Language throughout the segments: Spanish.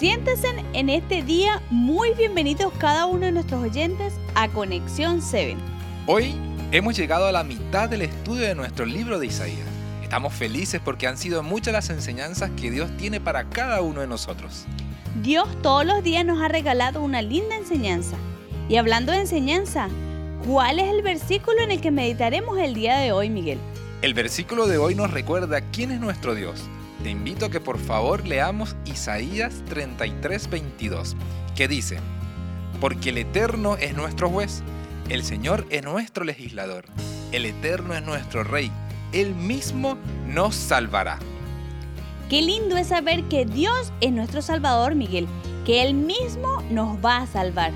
Siéntense en este día muy bienvenidos cada uno de nuestros oyentes a Conexión 7. Hoy hemos llegado a la mitad del estudio de nuestro libro de Isaías. Estamos felices porque han sido muchas las enseñanzas que Dios tiene para cada uno de nosotros. Dios todos los días nos ha regalado una linda enseñanza. Y hablando de enseñanza, ¿cuál es el versículo en el que meditaremos el día de hoy, Miguel? El versículo de hoy nos recuerda quién es nuestro Dios te invito a que por favor leamos Isaías 33, 22, que dice, Porque el Eterno es nuestro juez, el Señor es nuestro legislador, el Eterno es nuestro Rey, Él mismo nos salvará. Qué lindo es saber que Dios es nuestro Salvador, Miguel, que Él mismo nos va a salvar.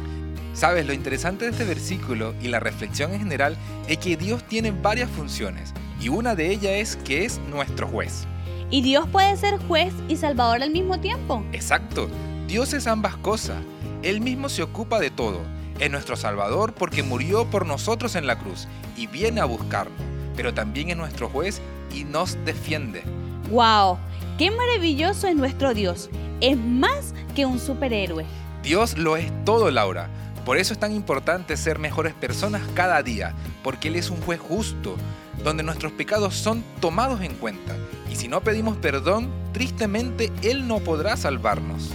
Sabes, lo interesante de este versículo y la reflexión en general es que Dios tiene varias funciones y una de ellas es que es nuestro juez. Y Dios puede ser juez y salvador al mismo tiempo. Exacto. Dios es ambas cosas. Él mismo se ocupa de todo. Es nuestro Salvador porque murió por nosotros en la cruz y viene a buscarnos. Pero también es nuestro juez y nos defiende. ¡Wow! ¡Qué maravilloso es nuestro Dios! Es más que un superhéroe. Dios lo es todo, Laura. Por eso es tan importante ser mejores personas cada día, porque Él es un juez justo, donde nuestros pecados son tomados en cuenta y si no pedimos perdón, tristemente Él no podrá salvarnos.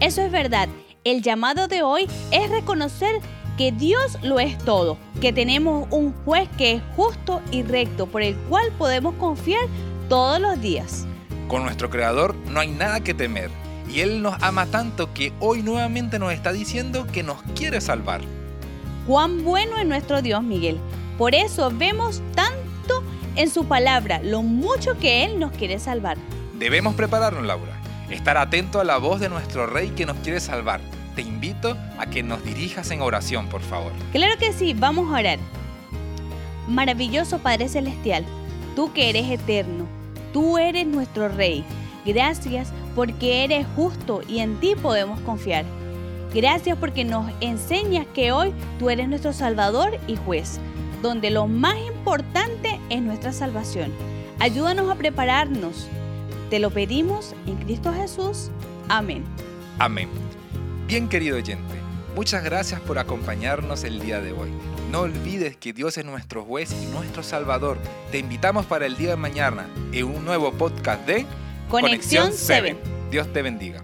Eso es verdad. El llamado de hoy es reconocer que Dios lo es todo, que tenemos un juez que es justo y recto, por el cual podemos confiar todos los días. Con nuestro Creador no hay nada que temer, y Él nos ama tanto que hoy nuevamente nos está diciendo que nos quiere salvar. Cuán bueno es nuestro Dios, Miguel. Por eso vemos tan en su palabra lo mucho que Él nos quiere salvar. Debemos prepararnos, Laura. Estar atento a la voz de nuestro Rey que nos quiere salvar. Te invito a que nos dirijas en oración, por favor. Claro que sí, vamos a orar. Maravilloso Padre Celestial, tú que eres eterno, tú eres nuestro Rey. Gracias porque eres justo y en ti podemos confiar. Gracias porque nos enseñas que hoy tú eres nuestro Salvador y juez donde lo más importante es nuestra salvación. Ayúdanos a prepararnos. Te lo pedimos en Cristo Jesús. Amén. Amén. Bien querido oyente, muchas gracias por acompañarnos el día de hoy. No olvides que Dios es nuestro juez y nuestro salvador. Te invitamos para el día de mañana en un nuevo podcast de Conexión 7. Dios te bendiga.